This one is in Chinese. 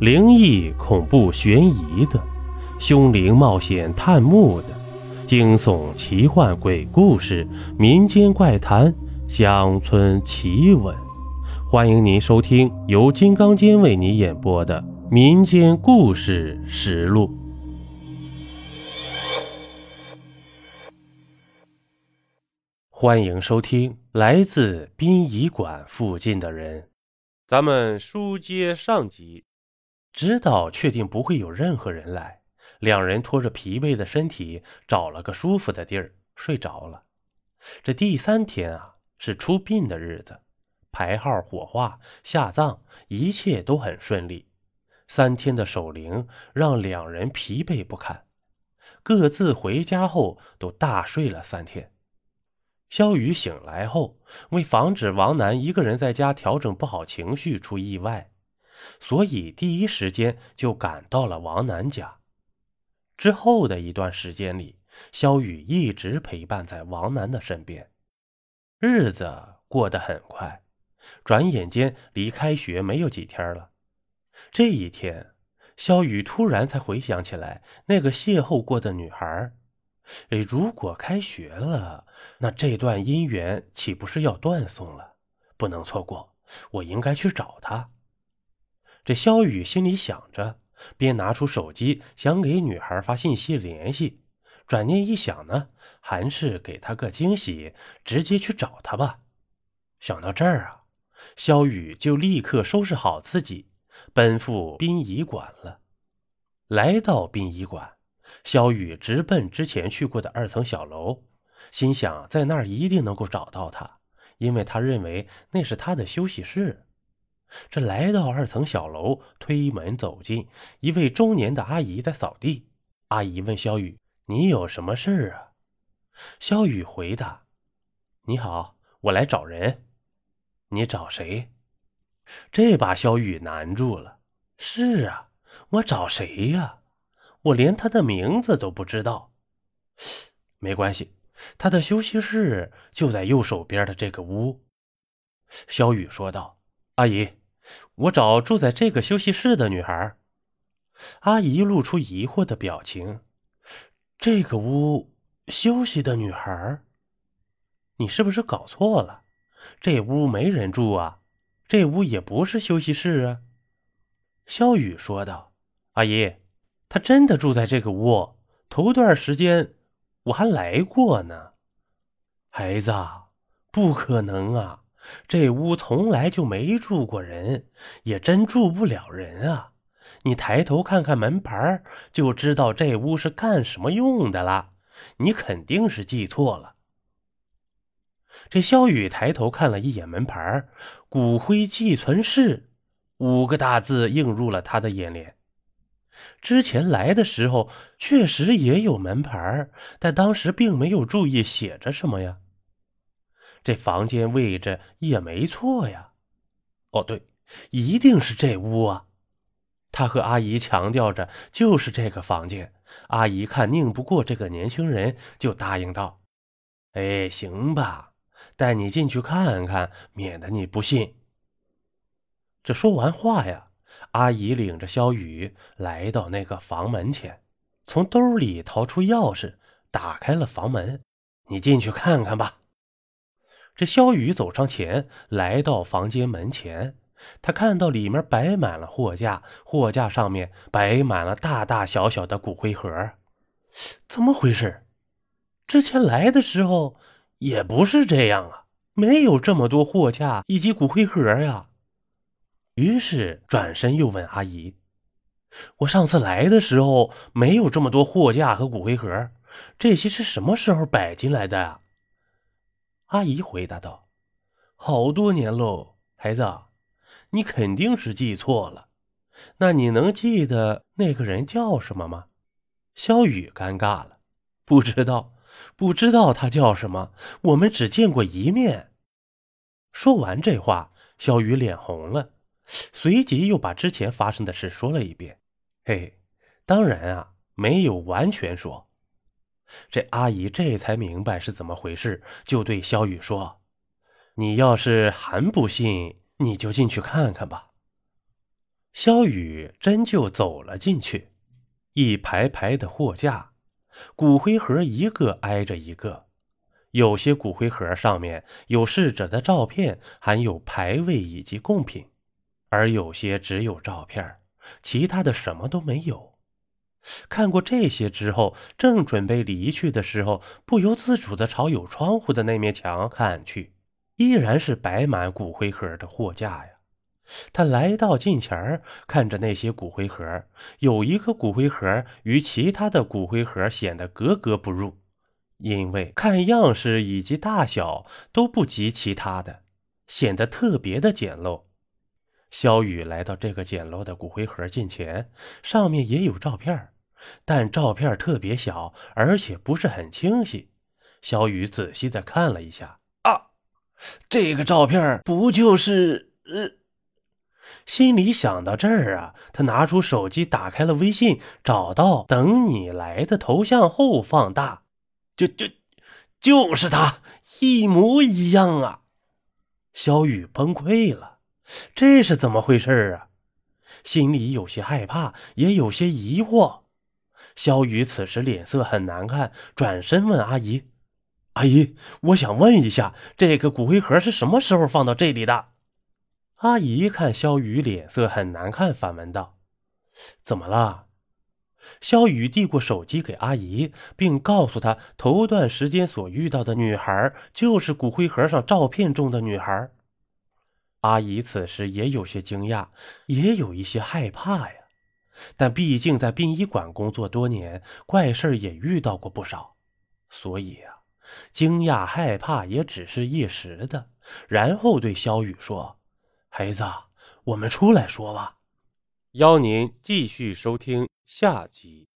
灵异、恐怖、悬疑的，凶灵冒险探墓的，惊悚、奇幻、鬼故事、民间怪谈、乡村奇闻，欢迎您收听由金刚间为你演播的《民间故事实录》。欢迎收听来自殡仪馆附近的人，咱们书接上集。直到确定不会有任何人来，两人拖着疲惫的身体找了个舒服的地儿睡着了。这第三天啊，是出殡的日子，排号、火化、下葬，一切都很顺利。三天的守灵让两人疲惫不堪，各自回家后都大睡了三天。肖雨醒来后，为防止王楠一个人在家调整不好情绪出意外。所以第一时间就赶到了王楠家。之后的一段时间里，肖雨一直陪伴在王楠的身边。日子过得很快，转眼间离开学没有几天了。这一天，肖雨突然才回想起来那个邂逅过的女孩。哎，如果开学了，那这段姻缘岂不是要断送了？不能错过，我应该去找她。这肖雨心里想着，便拿出手机想给女孩发信息联系。转念一想呢，还是给她个惊喜，直接去找她吧。想到这儿啊，肖雨就立刻收拾好自己，奔赴殡仪馆了。来到殡仪馆，肖雨直奔之前去过的二层小楼，心想在那儿一定能够找到她，因为他认为那是她的休息室。这来到二层小楼，推门走进，一位中年的阿姨在扫地。阿姨问肖雨：“你有什么事啊？”肖雨回答：“你好，我来找人。你找谁？”这把肖雨难住了。是啊，我找谁呀？我连他的名字都不知道。没关系，他的休息室就在右手边的这个屋。肖雨说道：“阿姨。”我找住在这个休息室的女孩。阿姨露出疑惑的表情。这个屋休息的女孩，你是不是搞错了？这屋没人住啊，这屋也不是休息室啊。肖雨说道：“阿姨，她真的住在这个屋。头段时间我还来过呢。孩子，不可能啊！”这屋从来就没住过人，也真住不了人啊！你抬头看看门牌，就知道这屋是干什么用的了。你肯定是记错了。这肖雨抬头看了一眼门牌，“骨灰寄存室”五个大字映入了他的眼帘。之前来的时候确实也有门牌，但当时并没有注意写着什么呀。这房间位置也没错呀，哦对，一定是这屋啊！他和阿姨强调着，就是这个房间。阿姨看拧不过这个年轻人，就答应道：“哎，行吧，带你进去看看，免得你不信。”这说完话呀，阿姨领着肖雨来到那个房门前，从兜里掏出钥匙，打开了房门：“你进去看看吧。”这萧雨走上前来到房间门前，他看到里面摆满了货架，货架上面摆满了大大小小的骨灰盒。怎么回事？之前来的时候也不是这样啊，没有这么多货架以及骨灰盒呀。于是转身又问阿姨：“我上次来的时候没有这么多货架和骨灰盒，这些是什么时候摆进来的呀？”阿姨回答道：“好多年喽，孩子，你肯定是记错了。那你能记得那个人叫什么吗？”萧雨尴尬了，不知道，不知道他叫什么。我们只见过一面。说完这话，萧雨脸红了，随即又把之前发生的事说了一遍。嘿，当然啊，没有完全说。这阿姨这才明白是怎么回事，就对萧雨说：“你要是还不信，你就进去看看吧。”萧雨真就走了进去，一排排的货架，骨灰盒一个挨着一个，有些骨灰盒上面有逝者的照片，还有牌位以及贡品，而有些只有照片，其他的什么都没有。看过这些之后，正准备离去的时候，不由自主的朝有窗户的那面墙看去，依然是摆满骨灰盒的货架呀。他来到近前看着那些骨灰盒，有一个骨灰盒与其他的骨灰盒显得格格不入，因为看样式以及大小都不及其他的，显得特别的简陋。肖雨来到这个简陋的骨灰盒近前，上面也有照片。但照片特别小，而且不是很清晰。小雨仔细的看了一下，啊，这个照片不就是……呃，心里想到这儿啊，他拿出手机，打开了微信，找到“等你来”的头像后放大，就就就是他，一模一样啊！小雨崩溃了，这是怎么回事啊？心里有些害怕，也有些疑惑。肖雨此时脸色很难看，转身问阿姨：“阿姨，我想问一下，这个骨灰盒是什么时候放到这里的？”阿姨看肖雨脸色很难看，反问道：“怎么了？”肖雨递过手机给阿姨，并告诉她头段时间所遇到的女孩就是骨灰盒上照片中的女孩。阿姨此时也有些惊讶，也有一些害怕呀。但毕竟在殡仪馆工作多年，怪事也遇到过不少，所以啊，惊讶害怕也只是一时的。然后对肖雨说：“孩子，我们出来说吧。”邀您继续收听下集。